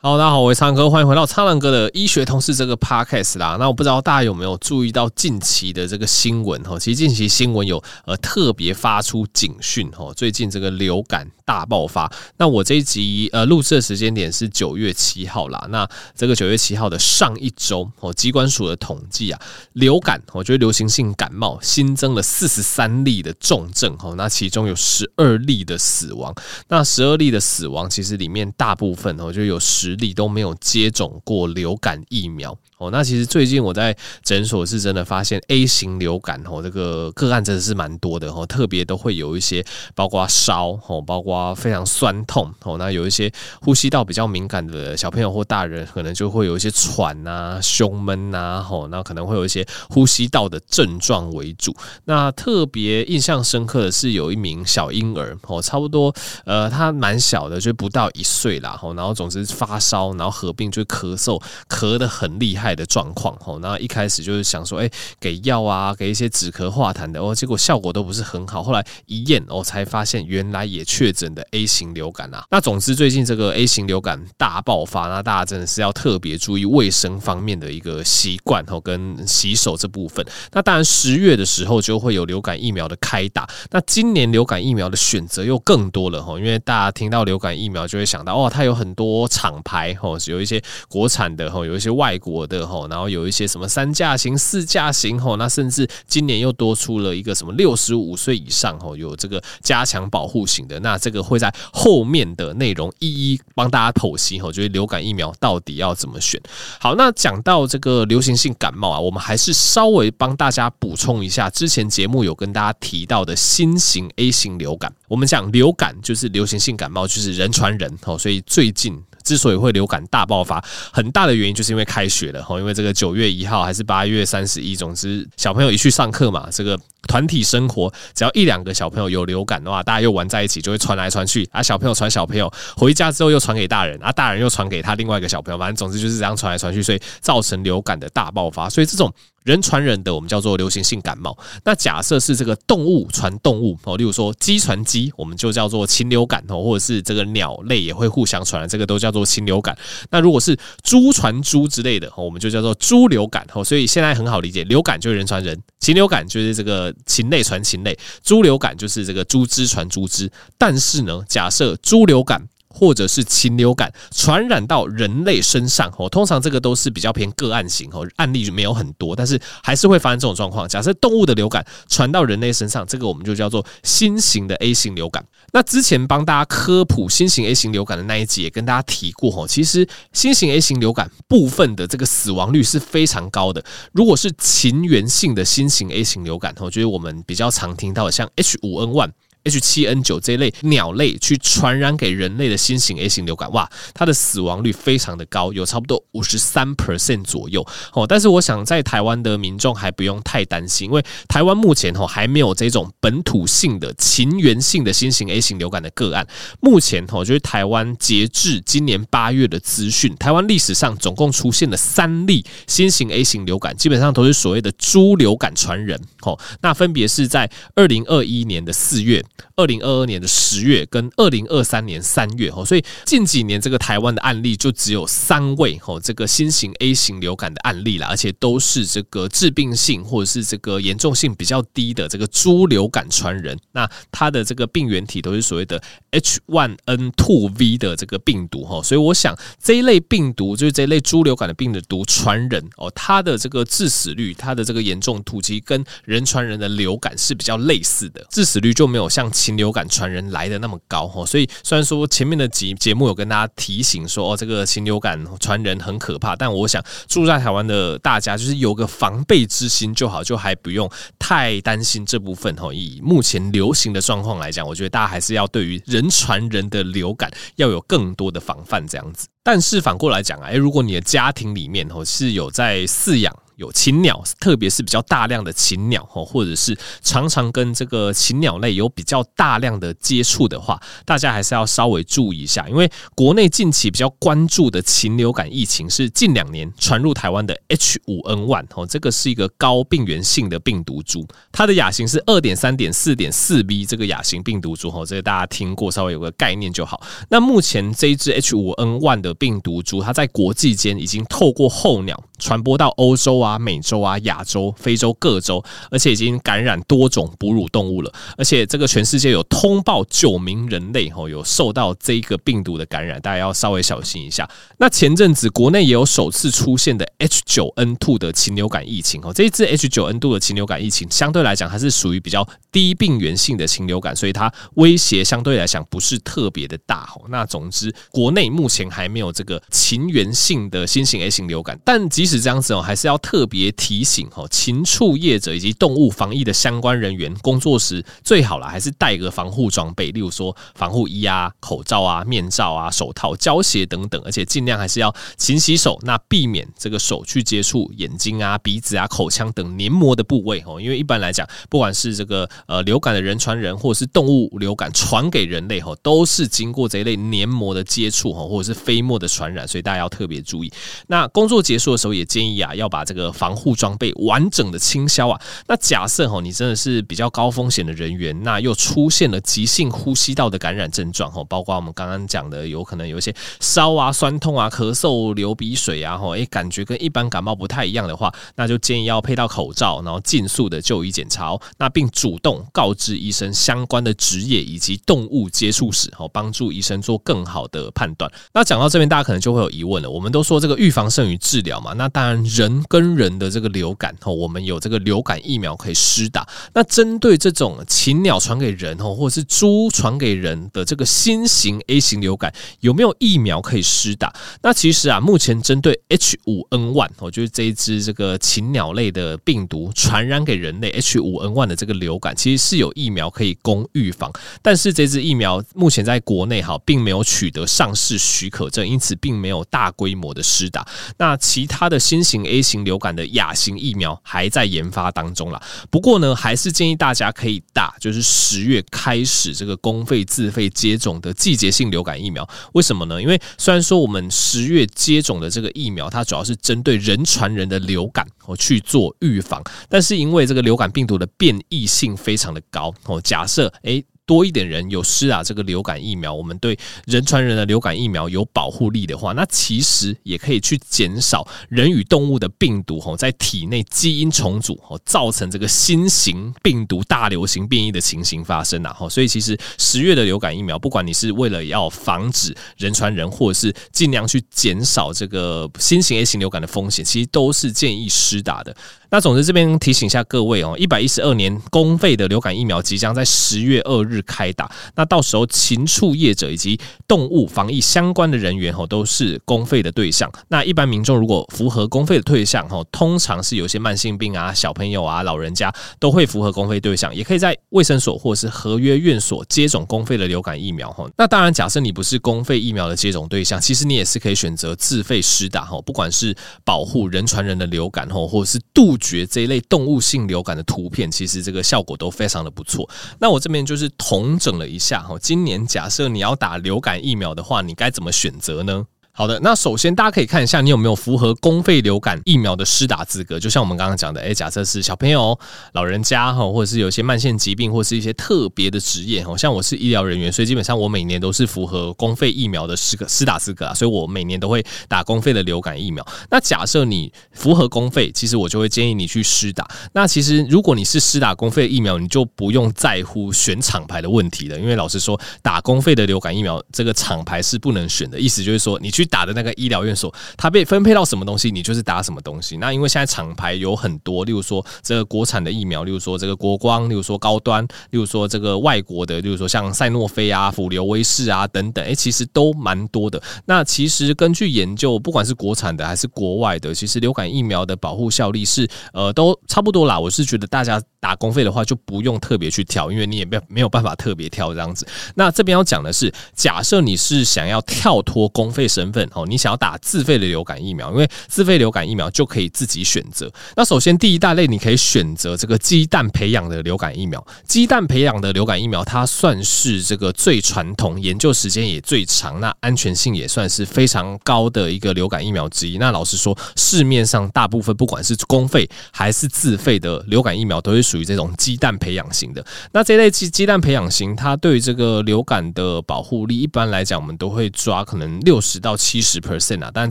好，大家好，我是苍哥，欢迎回到苍狼哥的医学通识这个 podcast 啦。那我不知道大家有没有注意到近期的这个新闻哈？其实近期新闻有呃特别发出警讯哈，最近这个流感大爆发。那我这一集呃录制的时间点是九月七号啦。那这个九月七号的上一周哦，机关署的统计啊，流感我觉得流行性感冒新增了四十三例的重症哈，那其中有十二例的死亡。那十二例的死亡其实里面大部分哦就有十。实力都没有接种过流感疫苗哦，那其实最近我在诊所是真的发现 A 型流感哦，这个个案真的是蛮多的哦，特别都会有一些包括烧哦，包括非常酸痛哦，那有一些呼吸道比较敏感的小朋友或大人，可能就会有一些喘啊、胸闷呐，吼，那可能会有一些呼吸道的症状为主。那特别印象深刻的是有一名小婴儿哦，差不多呃，他蛮小的，就不到一岁啦，吼，然后总之发。烧，然后合并就咳嗽，咳得很厉害的状况吼。然后一开始就是想说，哎，给药啊，给一些止咳化痰的哦，结果效果都不是很好。后来一验哦，才发现原来也确诊的 A 型流感啊。那总之最近这个 A 型流感大爆发，那大家真的是要特别注意卫生方面的一个习惯哦，跟洗手这部分。那当然十月的时候就会有流感疫苗的开打。那今年流感疫苗的选择又更多了吼，因为大家听到流感疫苗就会想到哦，它有很多厂牌吼，有一些国产的吼，有一些外国的吼，然后有一些什么三价型、四价型吼，那甚至今年又多出了一个什么六十五岁以上吼，有这个加强保护型的，那这个会在后面的内容一一帮大家剖析吼，就是流感疫苗到底要怎么选。好，那讲到这个流行性感冒啊，我们还是稍微帮大家补充一下，之前节目有跟大家提到的新型 A 型流感。我们讲流感就是流行性感冒，就是人传人吼，所以最近。之所以会流感大爆发，很大的原因就是因为开学了哈，因为这个九月一号还是八月三十一，总之小朋友一去上课嘛，这个团体生活，只要一两个小朋友有流感的话，大家又玩在一起，就会传来传去啊，小朋友传小朋友，回家之后又传给大人啊，大人又传给他另外一个小朋友，反正总之就是这样传来传去，所以造成流感的大爆发，所以这种。人传人的，我们叫做流行性感冒。那假设是这个动物传动物哦，例如说鸡传鸡，我们就叫做禽流感哦，或者是这个鸟类也会互相传，这个都叫做禽流感。那如果是猪传猪之类的，我们就叫做猪流感哦。所以现在很好理解，流感就是人传人，禽流感就是这个禽类传禽类，猪流感就是这个猪只传猪只。但是呢，假设猪流感。或者是禽流感传染到人类身上哦，通常这个都是比较偏个案型哦，案例没有很多，但是还是会发生这种状况。假设动物的流感传到人类身上，这个我们就叫做新型的 A 型流感。那之前帮大家科普新型 A 型流感的那一集也跟大家提过哦，其实新型 A 型流感部分的这个死亡率是非常高的。如果是禽源性的新型 A 型流感，我觉得我们比较常听到的像 H 五 N 1 H5N1。H7N9 这一类鸟类去传染给人类的新型 A 型流感，哇，它的死亡率非常的高，有差不多五十三 percent 左右哦。但是我想在台湾的民众还不用太担心，因为台湾目前哦还没有这种本土性的禽源性的新型 A 型流感的个案。目前哦，就是台湾截至今年八月的资讯，台湾历史上总共出现了三例新型 A 型流感，基本上都是所谓的猪流感传人哦。那分别是在二零二一年的四月。二零二二年的十月跟二零二三年三月哦，所以近几年这个台湾的案例就只有三位哦，这个新型 A 型流感的案例了，而且都是这个致病性或者是这个严重性比较低的这个猪流感传人。那它的这个病原体都是所谓的 H1N2V 的这个病毒哈，所以我想这一类病毒就是这一类猪流感的病毒传人哦，它的这个致死率、它的这个严重度其实跟人传人的流感是比较类似的，致死率就没有像禽流感传人来的那么高哈，所以虽然说前面的集节目有跟大家提醒说哦，这个禽流感传人很可怕，但我想住在台湾的大家就是有个防备之心就好，就还不用太担心这部分哈。以目前流行的状况来讲，我觉得大家还是要对于人传人的流感要有更多的防范这样子。但是反过来讲啊，诶，如果你的家庭里面哦是有在饲养。有禽鸟，特别是比较大量的禽鸟哦，或者是常常跟这个禽鸟类有比较大量的接触的话，大家还是要稍微注意一下，因为国内近期比较关注的禽流感疫情是近两年传入台湾的 H5N1 哦，这个是一个高病原性的病毒株，它的亚型是二点三点四点四 B 这个亚型病毒株哦，这个大家听过，稍微有个概念就好。那目前这一支 H5N1 的病毒株，它在国际间已经透过候鸟传播到欧洲啊、啊美洲啊、亚洲、非洲各洲，而且已经感染多种哺乳动物了。而且这个全世界有通报九名人类哦有受到这个病毒的感染，大家要稍微小心一下。那前阵子国内也有首次出现的 H9N2 的禽流感疫情哦，这一次 H9N2 的禽流感疫情相对来讲还是属于比较低病原性的禽流感，所以它威胁相对来讲不是特别的大哦。那总之，国内目前还没有这个禽源性的新型 A 型流感，但即使这样子哦，还是要特特别提醒哦，禽畜业者以及动物防疫的相关人员，工作时最好啦，还是带个防护装备，例如说防护衣啊、口罩啊、面罩啊、手套、胶鞋等等，而且尽量还是要勤洗手，那避免这个手去接触眼睛啊、鼻子啊、口腔等黏膜的部位哦，因为一般来讲，不管是这个呃流感的人传人，或者是动物流感传给人类哦，都是经过这一类黏膜的接触哦，或者是飞沫的传染，所以大家要特别注意。那工作结束的时候，也建议啊，要把这个防护装备完整的清消啊。那假设哈，你真的是比较高风险的人员，那又出现了急性呼吸道的感染症状哈，包括我们刚刚讲的，有可能有一些烧啊、酸痛啊、咳嗽、流鼻水啊，哈，诶，感觉跟一般感冒不太一样的话，那就建议要佩戴口罩，然后尽速的就医检查哦。那并主动告知医生相关的职业以及动物接触史，好帮助医生做更好的判断。那讲到这边，大家可能就会有疑问了。我们都说这个预防胜于治疗嘛，那当然人跟人的这个流感，哈，我们有这个流感疫苗可以施打。那针对这种禽鸟传给人，哈，或者是猪传给人的这个新型 A 型流感，有没有疫苗可以施打？那其实啊，目前针对 H5N1，我就是这一只这个禽鸟类的病毒传染给人类 H5N1 的这个流感，其实是有疫苗可以供预防。但是这支疫苗目前在国内哈，并没有取得上市许可证，因此并没有大规模的施打。那其他的新型 A 型流流感的亚型疫苗还在研发当中啦。不过呢，还是建议大家可以打，就是十月开始这个公费自费接种的季节性流感疫苗。为什么呢？因为虽然说我们十月接种的这个疫苗，它主要是针对人传人的流感哦去做预防，但是因为这个流感病毒的变异性非常的高哦，假设诶。多一点人有施打这个流感疫苗，我们对人传人的流感疫苗有保护力的话，那其实也可以去减少人与动物的病毒吼在体内基因重组吼造成这个新型病毒大流行变异的情形发生啊吼，所以其实十月的流感疫苗，不管你是为了要防止人传人，或者是尽量去减少这个新型 A 型流感的风险，其实都是建议施打的。那总之这边提醒一下各位哦，一百一十二年公费的流感疫苗即将在十月二日开打，那到时候禽畜业者以及动物防疫相关的人员哦，都是公费的对象。那一般民众如果符合公费的对象哦，通常是有些慢性病啊、小朋友啊、老人家都会符合公费对象，也可以在卫生所或是合约院所接种公费的流感疫苗哦。那当然，假设你不是公费疫苗的接种对象，其实你也是可以选择自费施打哦，不管是保护人传人的流感哦，或者是杜。觉这一类动物性流感的图片，其实这个效果都非常的不错。那我这边就是统整了一下哈，今年假设你要打流感疫苗的话，你该怎么选择呢？好的，那首先大家可以看一下你有没有符合公费流感疫苗的施打资格。就像我们刚刚讲的，诶，假设是小朋友、老人家哈，或者是有一些慢性疾病，或是一些特别的职业哈，像我是医疗人员，所以基本上我每年都是符合公费疫苗的施个施打资格啊，所以我每年都会打公费的流感疫苗。那假设你符合公费，其实我就会建议你去施打。那其实如果你是施打公费疫苗，你就不用在乎选厂牌的问题了，因为老实说，打公费的流感疫苗这个厂牌是不能选的，意思就是说你去。打的那个医疗院所，它被分配到什么东西，你就是打什么东西。那因为现在厂牌有很多，例如说这个国产的疫苗，例如说这个国光，例如说高端，例如说这个外国的，例如说像赛诺菲啊、辅流威士啊等等，诶，其实都蛮多的。那其实根据研究，不管是国产的还是国外的，其实流感疫苗的保护效力是呃都差不多啦。我是觉得大家打公费的话就不用特别去挑，因为你也没没有办法特别挑这样子。那这边要讲的是，假设你是想要跳脱公费身份。哦，你想要打自费的流感疫苗，因为自费流感疫苗就可以自己选择。那首先第一大类，你可以选择这个鸡蛋培养的流感疫苗。鸡蛋培养的流感疫苗，它算是这个最传统、研究时间也最长，那安全性也算是非常高的一个流感疫苗之一。那老实说，市面上大部分不管是公费还是自费的流感疫苗，都是属于这种鸡蛋培养型的。那这类鸡鸡蛋培养型，它对于这个流感的保护力，一般来讲，我们都会抓可能六十到七七十 percent 啊。但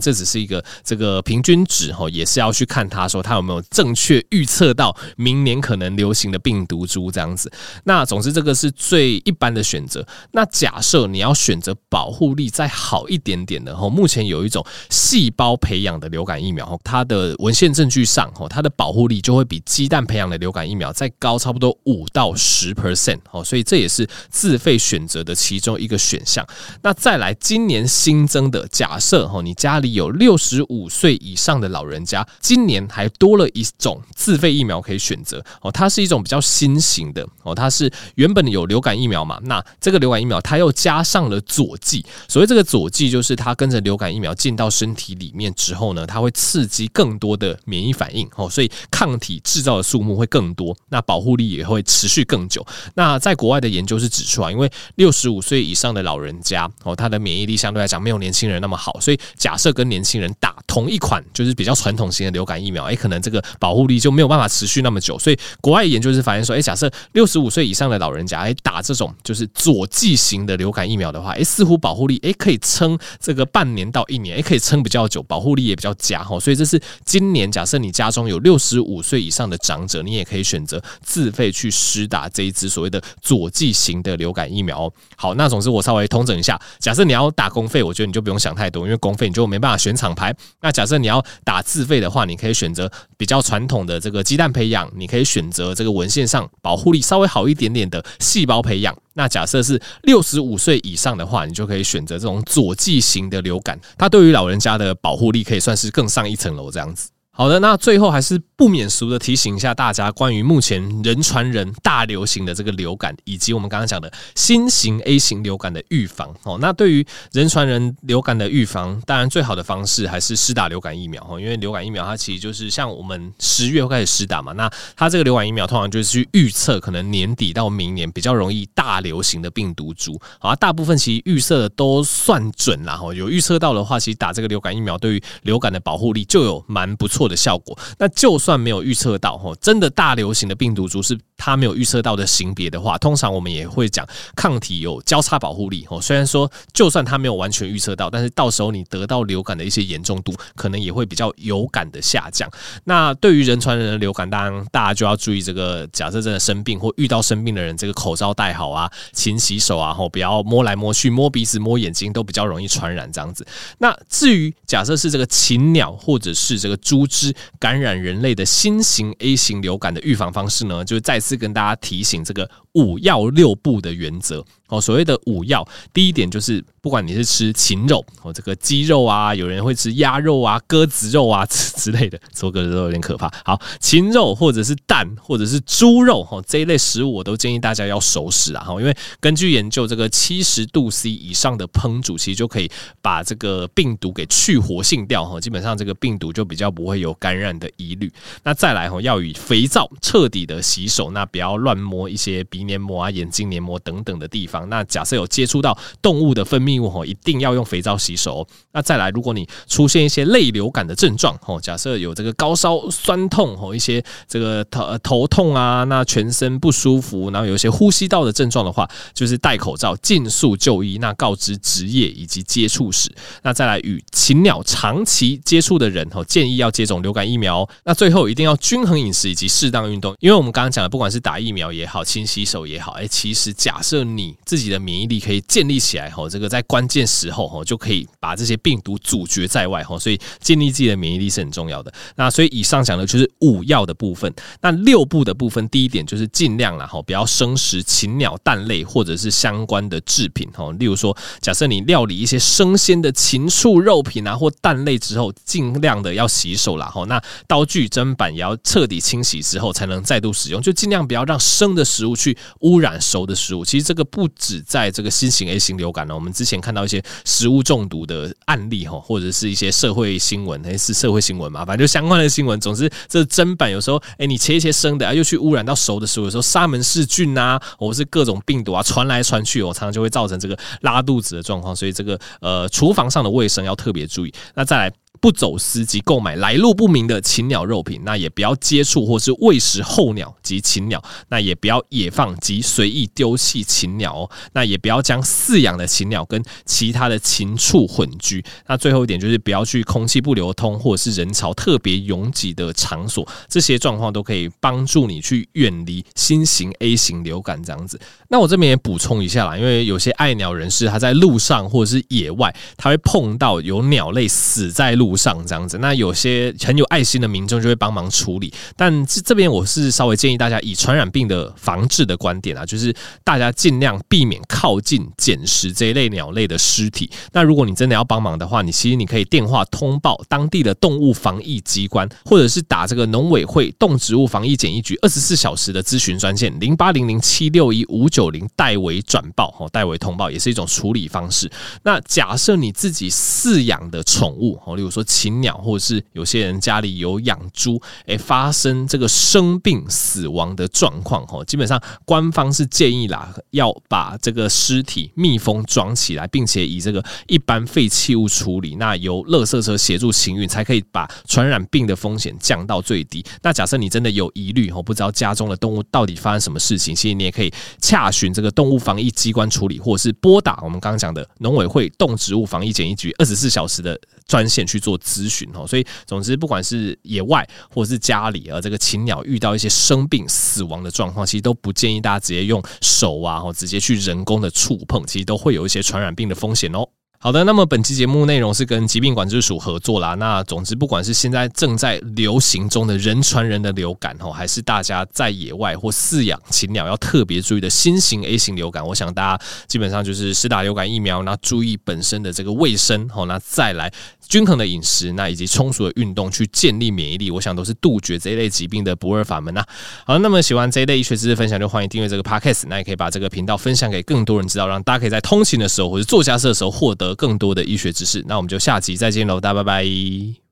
这只是一个这个平均值哈，也是要去看它说它有没有正确预测到明年可能流行的病毒株这样子。那总之，这个是最一般的选择。那假设你要选择保护力再好一点点的哈，目前有一种细胞培养的流感疫苗，它的文献证据上哈，它的保护力就会比鸡蛋培养的流感疫苗再高差不多五到十 percent 哦，所以这也是自费选择的其中一个选项。那再来，今年新增的，假设哈，你家里有六十五岁以上的老人家，今年还多了一种自费疫苗可以选择哦，它是一种比较新型的哦，它是原本有流感疫苗嘛，那这个流感疫苗它又加上了佐剂，所谓这个佐剂就是它跟着流感疫苗进到身体里面之后呢，它会刺激更多的免疫反应哦，所以抗体制造的数目会更多，那保护力也会持续更久。那在国外的研究是指出啊，因为六十五岁以上的老人家哦，他的免疫力相对来讲没有年轻人那那么好，所以假设跟年轻人打同一款就是比较传统型的流感疫苗，诶，可能这个保护力就没有办法持续那么久。所以国外研究是发现说，诶，假设六十五岁以上的老人家诶，打这种就是佐剂型的流感疫苗的话，诶，似乎保护力诶可以撑这个半年到一年，诶可以撑比较久，保护力也比较佳哈。所以这是今年假设你家中有六十五岁以上的长者，你也可以选择自费去施打这一支所谓的佐剂型的流感疫苗。好，那总之我稍微通整一下，假设你要打公费，我觉得你就不用想太多，因为公费你就没办法选厂牌。那假设你要打自费的话，你可以选择比较传统的这个鸡蛋培养，你可以选择这个文献上保护力稍微好一点点的细胞培养。那假设是六十五岁以上的话，你就可以选择这种佐剂型的流感，它对于老人家的保护力可以算是更上一层楼这样子。好的，那最后还是不免俗的提醒一下大家，关于目前人传人大流行的这个流感，以及我们刚刚讲的新型 A 型流感的预防哦。那对于人传人流感的预防，当然最好的方式还是施打流感疫苗哦，因为流感疫苗它其实就是像我们十月会开始施打嘛，那它这个流感疫苗通常就是去预测可能年底到明年比较容易大流行的病毒株啊，大部分其实预测的都算准啦，哈，有预测到的话，其实打这个流感疫苗对于流感的保护力就有蛮不错的效果，那就算没有预测到吼，真的大流行的病毒株是它没有预测到的型别的话，通常我们也会讲抗体有交叉保护力哦。虽然说就算它没有完全预测到，但是到时候你得到流感的一些严重度，可能也会比较有感的下降。那对于人传人的流感，当然大家就要注意这个，假设真的生病或遇到生病的人，这个口罩戴好啊，勤洗手啊，吼，不要摸来摸去、摸鼻子、摸眼睛，都比较容易传染这样子。那至于假设是这个禽鸟或者是这个猪只。感染人类的新型 A 型流感的预防方式呢，就是再次是跟大家提醒这个五要六不的原则。哦，所谓的五要，第一点就是，不管你是吃禽肉，哦，这个鸡肉啊，有人会吃鸭肉啊、鸽子肉啊之 之类的，说鸽子肉有点可怕。好，禽肉或者是蛋或者是猪肉，哈，这一类食物我都建议大家要熟食啊，哈，因为根据研究，这个七十度 C 以上的烹煮，其实就可以把这个病毒给去活性掉，哈，基本上这个病毒就比较不会有感染的疑虑。那再来，哈，要以肥皂彻底的洗手，那不要乱摸一些鼻黏膜啊、眼睛黏膜等等的地方。那假设有接触到动物的分泌物吼，一定要用肥皂洗手。那再来，如果你出现一些类流感的症状吼，假设有这个高烧、酸痛吼，一些这个头头痛啊，那全身不舒服，然后有一些呼吸道的症状的话，就是戴口罩，尽速就医。那告知职业以及接触史。那再来，与禽鸟长期接触的人吼，建议要接种流感疫苗。那最后一定要均衡饮食以及适当运动，因为我们刚刚讲的，不管是打疫苗也好，勤洗手也好，哎，其实假设你自己的。免疫力可以建立起来吼，这个在关键时候吼就可以把这些病毒阻绝在外吼，所以建立自己的免疫力是很重要的。那所以以上讲的就是五要的部分。那六步的部分，第一点就是尽量啦吼，不要生食禽鸟蛋类或者是相关的制品吼。例如说，假设你料理一些生鲜的禽畜肉品啊或蛋类之后，尽量的要洗手啦吼。那刀具砧板也要彻底清洗之后才能再度使用，就尽量不要让生的食物去污染熟的食物。其实这个不止在这个新型 A 型流感呢，我们之前看到一些食物中毒的案例哈，或者是一些社会新闻，还是社会新闻嘛，反正就相关的新闻。总之，这砧板有时候，哎，你切一切生的啊，又去污染到熟的食物，有时候沙门氏菌啊，或是各种病毒啊传来传去，哦，常常就会造成这个拉肚子的状况。所以这个呃，厨房上的卫生要特别注意。那再来。不走私及购买来路不明的禽鸟肉品，那也不要接触或是喂食候鸟及禽鸟，那也不要野放及随意丢弃禽鸟哦，那也不要将饲养的禽鸟跟其他的禽畜混居。那最后一点就是不要去空气不流通或者是人潮特别拥挤的场所，这些状况都可以帮助你去远离新型 A 型流感这样子。那我这边也补充一下啦，因为有些爱鸟人士他在路上或者是野外，他会碰到有鸟类死在路。不上这样子，那有些很有爱心的民众就会帮忙处理，但这这边我是稍微建议大家以传染病的防治的观点啊，就是大家尽量避免靠近捡食这一类鸟类的尸体。那如果你真的要帮忙的话，你其实你可以电话通报当地的动物防疫机关，或者是打这个农委会动植物防疫检疫局二十四小时的咨询专线零八零零七六一五九零代为转报哦，代为通报也是一种处理方式。那假设你自己饲养的宠物哦，例如说。说禽鸟，或者是有些人家里有养猪，诶，发生这个生病死亡的状况，哈，基本上官方是建议啦，要把这个尸体密封装起来，并且以这个一般废弃物处理，那由垃圾车协助清运，才可以把传染病的风险降到最低。那假设你真的有疑虑，哈，不知道家中的动物到底发生什么事情，其实你也可以洽询这个动物防疫机关处理，或者是拨打我们刚刚讲的农委会动植物防疫检疫局二十四小时的专线去做。做咨询哦，所以总之，不管是野外或者是家里啊，这个禽鸟遇到一些生病死亡的状况，其实都不建议大家直接用手啊，或直接去人工的触碰，其实都会有一些传染病的风险哦。好的，那么本期节目内容是跟疾病管制署合作啦。那总之，不管是现在正在流行中的人传人的流感哦，还是大家在野外或饲养禽鸟要特别注意的新型 A 型流感，我想大家基本上就是施打流感疫苗，那注意本身的这个卫生哦，那再来均衡的饮食，那以及充足的运动去建立免疫力，我想都是杜绝这一类疾病的不二法门呐。好，那么喜欢这一类医学知识分享，就欢迎订阅这个 Podcast，那也可以把这个频道分享给更多人知道，让大家可以在通勤的时候或者做家事的时候获得和。更多的医学知识，那我们就下集再见喽，大家拜拜。